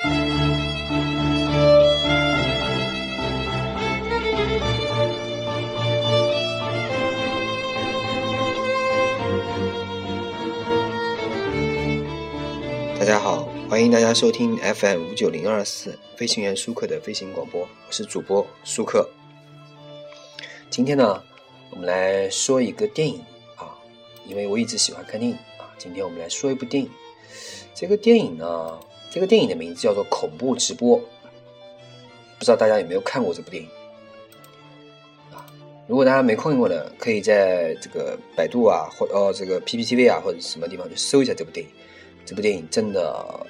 大家好，欢迎大家收听 FM 五九零二四飞行员舒克的飞行广播，我是主播舒克。今天呢，我们来说一个电影啊，因为我一直喜欢看电影啊，今天我们来说一部电影。这个电影呢，这个电影的名字叫做《恐怖直播》，不知道大家有没有看过这部电影啊？如果大家没看过的，可以在这个百度啊，或哦这个 PPTV 啊，或者什么地方去搜一下这部电影。这部电影真的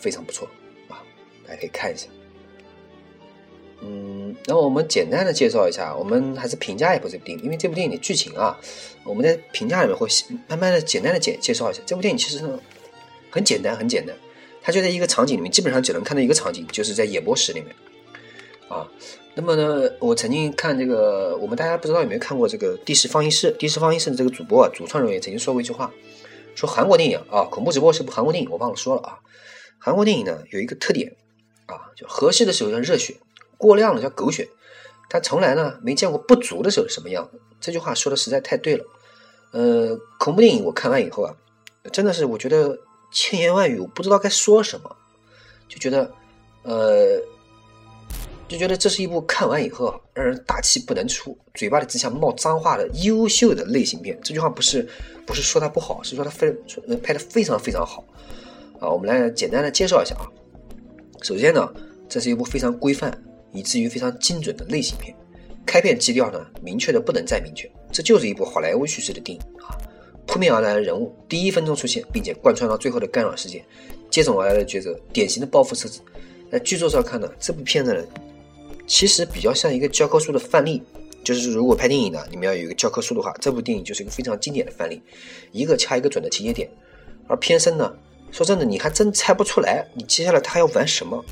非常不错啊，大家可以看一下。嗯，那么我们简单的介绍一下，我们还是评价一部这部电影，因为这部电影的剧情啊，我们在评价里面会慢慢的简单的简介绍一下。这部电影其实呢很简单，很简单，它就在一个场景里面，基本上只能看到一个场景，就是在演播室里面啊。那么呢，我曾经看这个，我们大家不知道有没有看过这个《第十放映室》？《第十放映室》的这个主播啊，主创人员曾经说过一句话。说韩国电影啊，恐怖直播是部韩国电影，我忘了说了啊。韩国电影呢有一个特点啊，就合适的时候叫热血，过量了叫狗血，他从来呢没见过不足的时候是什么样。这句话说的实在太对了。呃，恐怖电影我看完以后啊，真的是我觉得千言万语我不知道该说什么，就觉得呃，就觉得这是一部看完以后让人大气不能出，嘴巴里只想冒脏话的优秀的类型片。这句话不是。不是说它不好，是说它非拍的非常非常好啊！我们来简单的介绍一下啊。首先呢，这是一部非常规范以至于非常精准的类型片。开片基调呢，明确的不能再明确，这就是一部好莱坞叙事的电影啊。扑面而来的人物，第一分钟出现，并且贯穿到最后的干扰事件，接踵而来的抉择，典型的报复设置。在剧作上看呢，这部片子呢，其实比较像一个教科书的范例。就是如果拍电影呢，你们要有一个教科书的话，这部电影就是一个非常经典的范例，一个掐一个准的情节点。而偏生呢，说真的，你还真猜不出来，你接下来他要玩什么？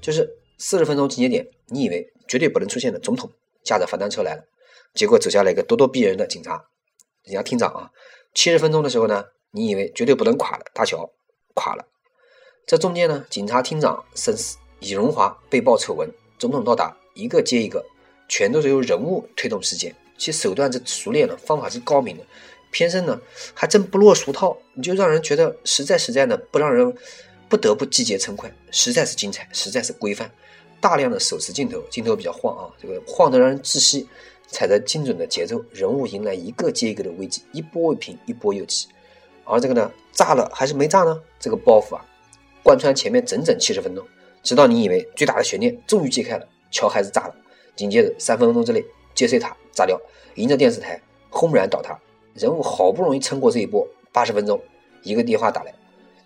就是四十分钟情节点，你以为绝对不能出现的总统驾着反单车来了，结果走下来一个咄咄逼人的警察，警察厅长啊。七十分钟的时候呢，你以为绝对不能垮了大桥垮了，这中间呢，警察厅长生死，李荣华被曝丑闻，总统到达，一个接一个。全都是由人物推动事件，其手段是熟练的，方法是高明的，偏生呢还真不落俗套，你就让人觉得实在实在的不让人不得不击节称快，实在是精彩，实在是规范，大量的手持镜头，镜头比较晃啊，这个晃得让人窒息，踩着精准的节奏，人物迎来一个接一个的危机，一波未平一波又起，而这个呢炸了还是没炸呢？这个包袱啊，贯穿前面整整七十分钟，直到你以为最大的悬念终于揭开了，桥还是炸了。紧接着三分钟之内，接碎塔炸掉，迎着电视台轰然倒塌。人物好不容易撑过这一波，八十分钟，一个电话打来，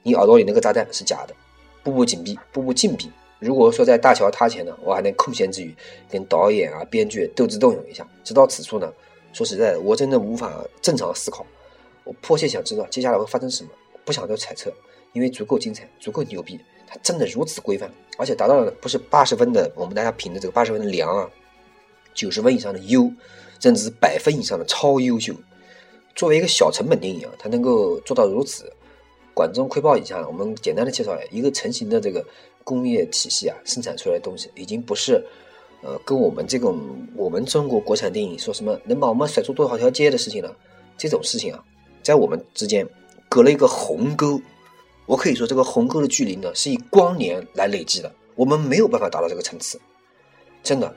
你耳朵里那个炸弹是假的，步步紧逼，步步紧逼。如果说在大桥塌前呢，我还能空闲之余跟导演啊、编剧斗智斗勇一下。直到此处呢，说实在的，我真的无法正常思考。我迫切想知道接下来会发生什么，不想做猜测，因为足够精彩，足够牛逼，它真的如此规范，而且达到了不是八十分的我们大家评的这个八十分的良啊。九十分以上的优，甚至是百分以上的超优秀。作为一个小成本电影啊，它能够做到如此，管中窥豹一下，我们简单的介绍一下一个成型的这个工业体系啊，生产出来的东西，已经不是呃跟我们这种我们中国国产电影说什么能把我们甩出多少条街的事情了。这种事情啊，在我们之间隔了一个鸿沟。我可以说，这个鸿沟的距离呢，是以光年来累积的，我们没有办法达到这个层次，真的。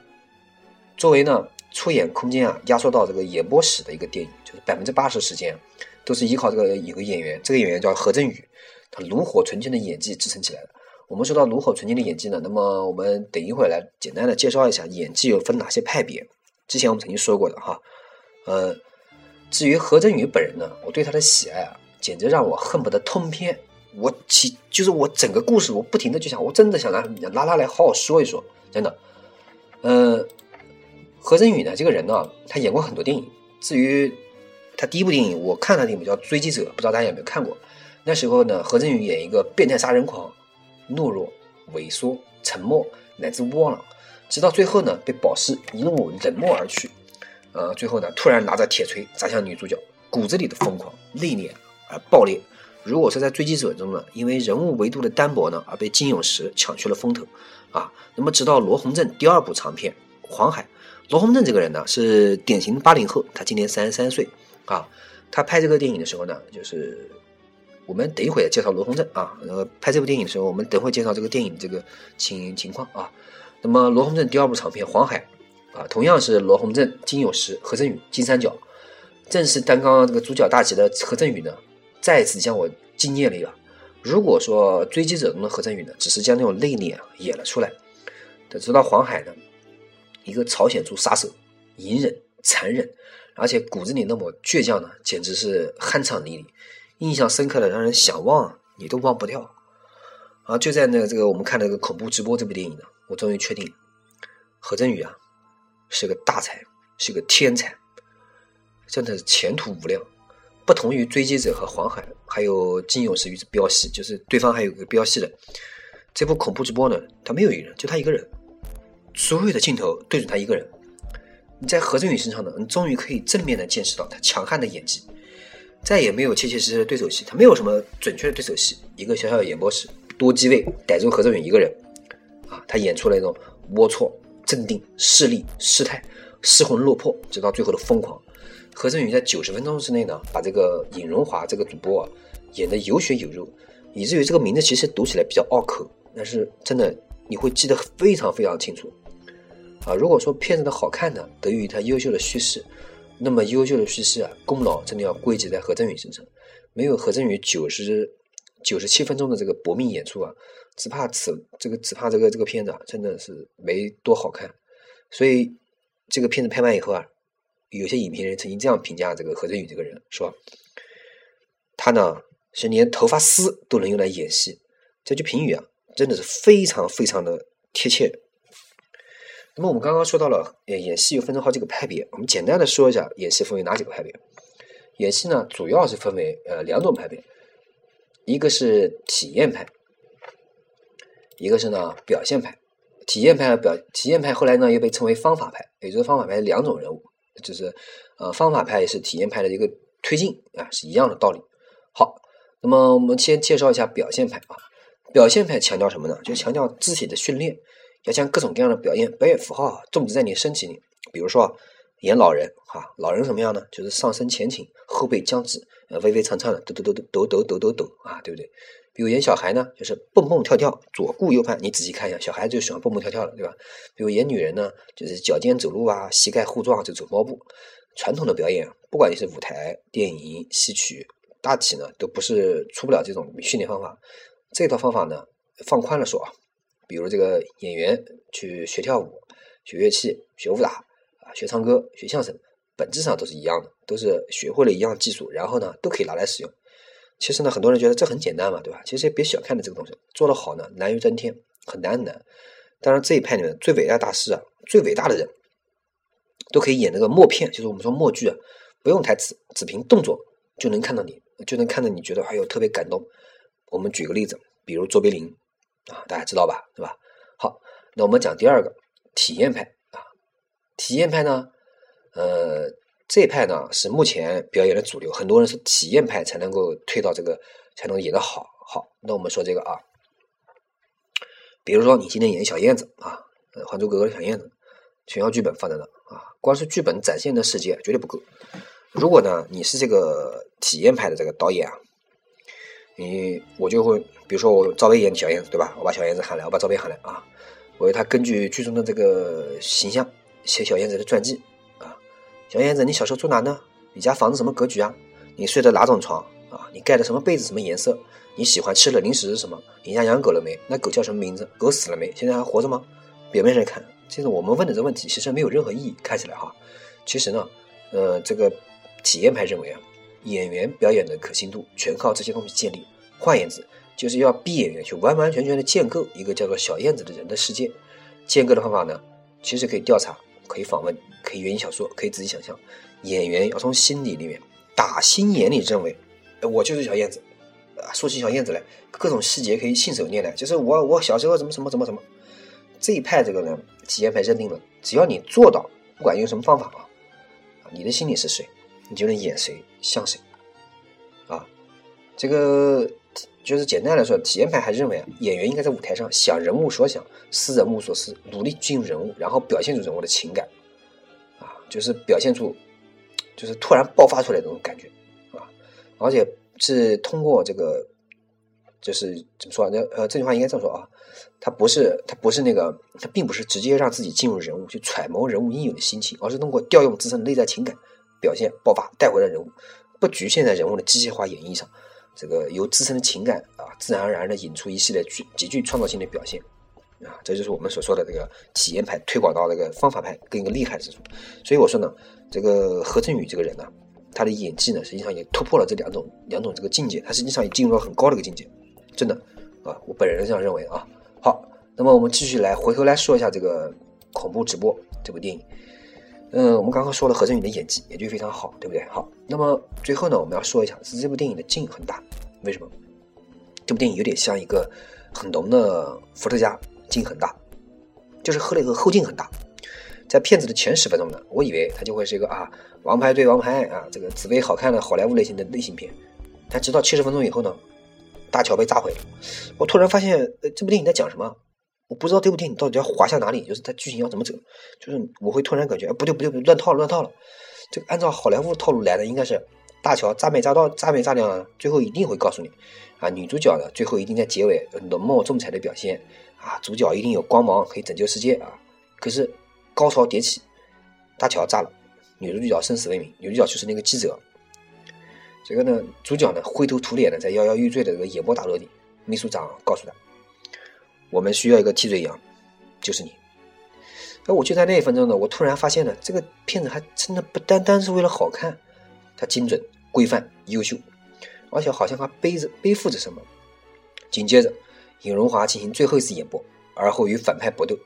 作为呢出演空间啊压缩到这个演播室的一个电影，就是百分之八十时间都是依靠这个有个演员，这个演员叫何振宇，他炉火纯青的演技支撑起来的。我们说到炉火纯青的演技呢，那么我们等一会儿来简单的介绍一下演技有分哪些派别。之前我们曾经说过的哈，呃，至于何振宇本人呢，我对他的喜爱啊，简直让我恨不得通篇。我其就是我整个故事，我不停的就想，我真的想拿拉拉来好好说一说，真的，呃。何振宇呢？这个人呢，他演过很多电影。至于他第一部电影，我看的电影叫《追击者》，不知道大家有没有看过？那时候呢，何振宇演一个变态杀人狂，懦弱、萎缩、沉默，乃至窝囊，直到最后呢，被保释，一路冷漠而去。呃，最后呢，突然拿着铁锤砸向女主角，骨子里的疯狂、内敛而爆裂，如果是在追击者中呢，因为人物维度的单薄呢，而被金永石抢去了风头啊。那么直到罗洪正第二部长片《黄海》，罗洪正这个人呢是典型八零后，他今年三十三岁啊。他拍这个电影的时候呢，就是我们等一会儿介绍罗洪正啊。然后拍这部电影的时候，我们等会介绍这个电影这个情情况啊。那么罗洪正第二部长片《黄海》啊，同样是罗洪正、金有石、何振宇金三角，正是担纲这个主角大旗的何振宇呢，再次将我惊艳了一把。如果说《追击者》中的何振宇呢，只是将那种内敛演了出来，直到《黄海》呢，一个朝鲜族杀手，隐忍、残忍。而且骨子里那么倔强呢，简直是酣畅淋漓，印象深刻的让人想忘你都忘不掉。啊，就在那个这个我们看那个恐怖直播这部电影呢，我终于确定何振宇啊是个大才，是个天才，真的是前途无量。不同于追击者和黄海，还有金勇士与标戏，就是对方还有个标戏的这部恐怖直播呢，他没有一人，就他一个人，所有的镜头对准他一个人。你在何振宇身上呢，你终于可以正面的见识到他强悍的演技，再也没有切切实实的对手戏，他没有什么准确的对手戏，一个小小的演播室，多机位逮住何振宇一个人，啊，他演出了一种龌龊、镇定、势利、失态、失魂落魄，直到最后的疯狂。何振宇在九十分钟之内呢，把这个尹荣华这个主播啊演得有血有肉，以至于这个名字其实读起来比较拗口，但是真的你会记得非常非常清楚。啊，如果说片子的好看呢，得益于它优秀的叙事，那么优秀的叙事啊，功劳真的要归结在何振宇身上。没有何振宇九十九十七分钟的这个搏命演出啊，只怕此这个只怕这个这个片子啊，真的是没多好看。所以这个片子拍完以后啊，有些影评人曾经这样评价这个何振宇这个人，说他呢是连头发丝都能用来演戏。这句评语啊，真的是非常非常的贴切。那么我们刚刚说到了，呃，演戏又分成好几个派别。我们简单的说一下，演戏分为哪几个派别？演戏呢，主要是分为呃两种派别，一个是体验派，一个是呢表现派。体验派和表体验派后来呢又被称为方法派，也就是方法派两种人物，就是呃方法派也是体验派的一个推进啊，是一样的道理。好，那么我们先介绍一下表现派啊。表现派强调什么呢？就强调肢体的训练。要将各种各样的表演表演符号种植在你身体里，比如说演老人哈，老人什么样呢？就是上身前倾，后背僵直，呃，微微颤颤的抖抖抖抖抖抖抖抖抖啊，对不对？比如演小孩呢，就是蹦蹦跳跳，左顾右盼。你仔细看一下，小孩就喜欢蹦蹦跳跳的，对吧？比如演女人呢，就是脚尖走路啊，膝盖互撞就走猫步。传统的表演，不管你是舞台、电影、戏曲，大体呢都不是出不了这种训练方法。这套方法呢，放宽了说啊。比如这个演员去学跳舞、学乐器、学武打啊、学唱歌、学相声，本质上都是一样的，都是学会了一样技术，然后呢都可以拿来使用。其实呢，很多人觉得这很简单嘛，对吧？其实也别小看了这个东西，做得好呢难于登天，很难很难。当然这一派里面最伟大的大师啊，最伟大的人，都可以演那个默片，就是我们说默剧啊，不用台词，只凭动作就能看到你，就能看到你觉得哎呦特别感动。我们举个例子，比如卓别林。啊，大家知道吧？对吧？好，那我们讲第二个体验派啊。体验派呢，呃，这一派呢是目前表演的主流，很多人是体验派才能够推到这个，才能演得好。好，那我们说这个啊，比如说你今天演小燕子啊，《还珠格格》小燕子，全要剧本放在那啊，光是剧本展现的世界绝对不够。如果呢，你是这个体验派的这个导演啊。你我就会，比如说我赵薇演小燕子，对吧？我把小燕子喊来，我把赵薇喊来啊，我为他根据剧中的这个形象写小燕子的传记啊。小燕子，你小时候住哪呢？你家房子什么格局啊？你睡的哪种床啊？你盖的什么被子？什么颜色？你喜欢吃的零食是什么？你家养狗了没？那狗叫什么名字？狗死了没？现在还活着吗？表面上看，其实我们问的这问题其实没有任何意义。看起来哈，其实呢，呃，这个体验派认为啊。演员表演的可信度全靠这些东西建立。换言之，就是要逼演员去完完全全的建构一个叫做小燕子的人的世界。建构的方法呢，其实可以调查，可以访问，可以原因小说，可以自己想象。演员要从心底里面打心眼里认为，我就是小燕子。啊，说起小燕子来，各种细节可以信手拈来。就是我，我小时候怎么怎么怎么怎么。这一派这个呢，体验派认定了，只要你做到，不管用什么方法啊，你的心里是谁。你就能演谁像谁，啊，这个就是简单来说，体验派还认为，演员应该在舞台上想人物所想，思人物所思，努力进入人物，然后表现出人物的情感，啊，就是表现出，就是突然爆发出来这种感觉，啊，而且是通过这个，就是怎么说？呢呃，这句话应该这么说啊，他不是他不是那个，他并不是直接让自己进入人物去揣摩人物应有的心情，而是通过调用自身的内在情感表现爆发带回了人物，不局限在人物的机械化演绎上。这个由自身的情感啊，自然而然的引出一系列具极具创造性的表现，啊，这就是我们所说的这个体验派推广到这个方法派更一个厉害之处。所以我说呢，这个何振宇这个人呢，他的演技呢，实际上也突破了这两种两种这个境界，他实际上也进入了很高的一个境界，真的啊，我本人这样认为啊。好，那么我们继续来回头来说一下这个恐怖直播这部电影。嗯，我们刚刚说了何振宇的演技，演技非常好，对不对？好，那么最后呢，我们要说一下，是这部电影的劲很大。为什么？这部电影有点像一个很浓的伏特加，劲很大，就是喝了以后后劲很大。在片子的前十分钟呢，我以为它就会是一个啊，王牌对王牌啊，这个紫薇好看的好莱坞类型的类型片。但直到七十分钟以后呢，大桥被炸毁了，我突然发现，呃，这部电影在讲什么？我不知道这部电影到底要滑向哪里，就是它剧情要怎么走，就是我会突然感觉，哎，不对不对不对，乱套了乱套了。这个按照好莱坞套路来的，应该是大乔炸没炸到，炸没炸掉，最后一定会告诉你，啊，女主角呢，最后一定在结尾浓墨重彩的表现，啊，主角一定有光芒可以拯救世界啊。可是高潮迭起，大乔炸了，女主角生死未明，女主角就是那个记者。这个呢，主角呢灰头土脸的在摇摇欲坠的这个野波大楼里，秘书长告诉他。我们需要一个替罪羊，就是你。而我就在那一分钟呢，我突然发现了，这个片子还真的不单单是为了好看，它精准、规范、优秀，而且好像还背着背负着什么。紧接着，尹荣华进行最后一次演播，而后与反派搏斗。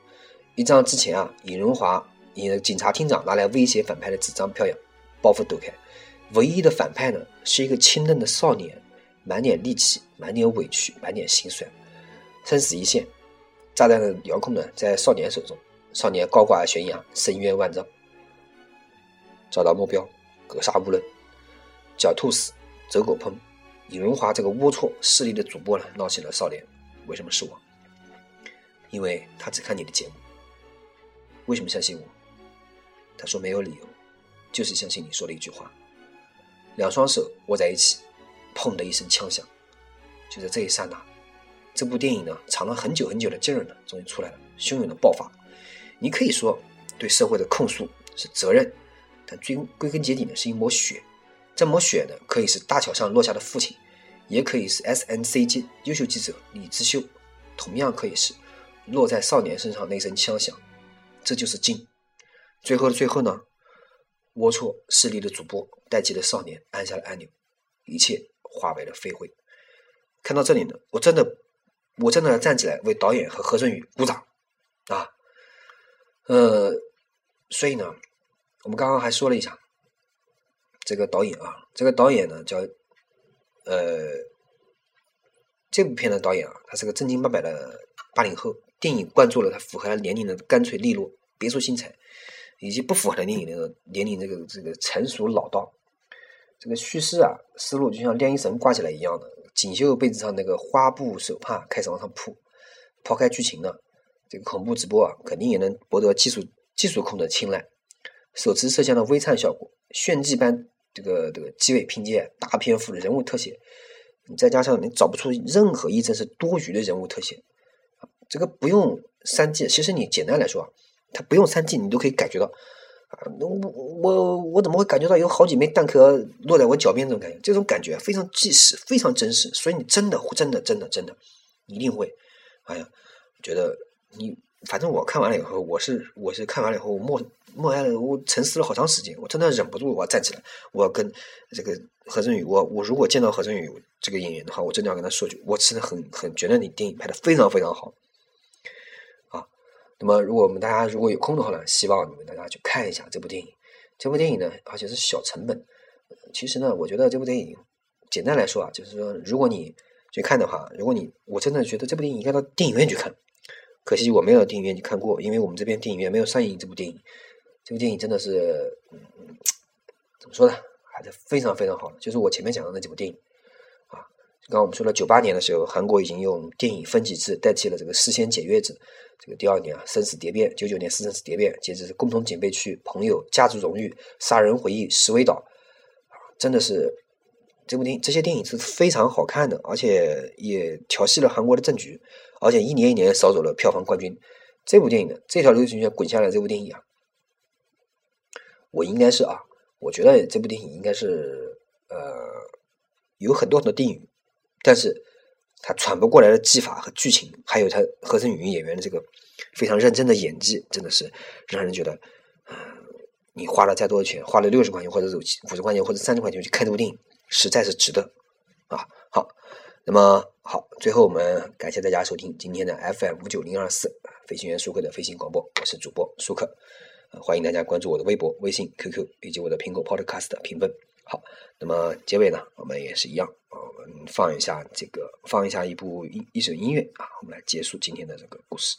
一仗之前啊，尹荣华以警察厅长拿来威胁反派的纸张飘扬，包袱抖开，唯一的反派呢是一个清嫩的少年，满脸戾气，满脸委屈，满脸心酸，生死一线。炸弹的遥控呢，在少年手中。少年高挂悬崖，深渊万丈。找到目标，格杀勿论。狡兔死，走狗烹。尹荣华这个龌龊势力的主播呢，闹起了少年。为什么是我？因为他只看你的节目。为什么相信我？他说没有理由，就是相信你说的一句话。两双手握在一起，砰的一声枪响。就在这一刹那。这部电影呢，藏了很久很久的劲儿呢，终于出来了，汹涌的爆发。你可以说对社会的控诉是责任，但最归根结底呢，是一抹血。这抹血呢，可以是大桥上落下的父亲，也可以是 S N C 记优秀记者李志秀，同样可以是落在少年身上那声枪响。这就是劲。最后的最后呢，龌龊势力的主播代替了少年，按下了按钮，一切化为了飞灰。看到这里呢，我真的。我真的要站起来为导演和何振宇鼓掌啊！呃，所以呢，我们刚刚还说了一下这个导演啊，这个导演呢叫呃，这部片的导演啊，他是个正经八百的八零后，电影灌注了他符合他年龄的干脆利落、别出心裁，以及不符合他年龄的年龄这个这个成熟老道。这个叙事啊思路就像晾衣绳挂起来一样的。锦绣被子上那个花布手帕开始往上铺，抛开剧情呢，这个恐怖直播啊，肯定也能博得技术技术控的青睐。手持摄像的微颤效果，炫技般这个这个机尾拼接，大篇幅的人物特写，你再加上你找不出任何一帧是多余的人物特写，这个不用三 G，其实你简单来说啊，它不用三 G，你都可以感觉到。啊，我我我怎么会感觉到有好几枚弹壳落在我脚边这种感觉？这种感觉非常即时，非常真实。所以你真的真的真的真的一定会，哎呀，觉得你反正我看完了以后，我是我是看完了以后默默哀了，我沉思了好长时间，我真的忍不住我要站起来，我要跟这个何振宇，我我如果见到何振宇这个演员的话，我真的要跟他说句，我真的很很觉得你电影拍的非常非常好。那么，如果我们大家如果有空的话呢，希望你们大家去看一下这部电影。这部电影呢，而且是小成本。其实呢，我觉得这部电影，简单来说啊，就是说，如果你去看的话，如果你我真的觉得这部电影应该到电影院去看。可惜我没有到电影院去看过，因为我们这边电影院没有上映这部电影。这部电影真的是，怎么说呢，还是非常非常好的。就是我前面讲的那几部电影刚我们说了，九八年的时候，韩国已经用电影分级制代替了这个事先检阅制。这个第二年啊，生死蝶变，九九年生死蝶变，接着是共同警备区、朋友、家族荣誉、杀人回忆、石尾岛，真的是这部电影，这些电影是非常好看的，而且也调戏了韩国的政局，而且一年一年扫走了票房冠军。这部电影呢，这条流水线滚下来，这部电影啊，我应该是啊，我觉得这部电影应该是呃，有很多很多电影。但是，他喘不过来的技法和剧情，还有他合成语音演员的这个非常认真的演技，真的是让人觉得，嗯，你花了再多的钱，花了六十块钱，或者是五十块钱，或者三十块钱去看这部电影，实在是值得啊！好，那么好，最后我们感谢大家收听今天的 FM 五九零二四飞行员舒克的飞行广播，我是主播舒克，欢迎大家关注我的微博、微信、QQ 以及我的苹果 Podcast 评分。好，那么结尾呢，我们也是一样，我们放一下这个，放一下一部一一首音乐啊，我们来结束今天的这个故事。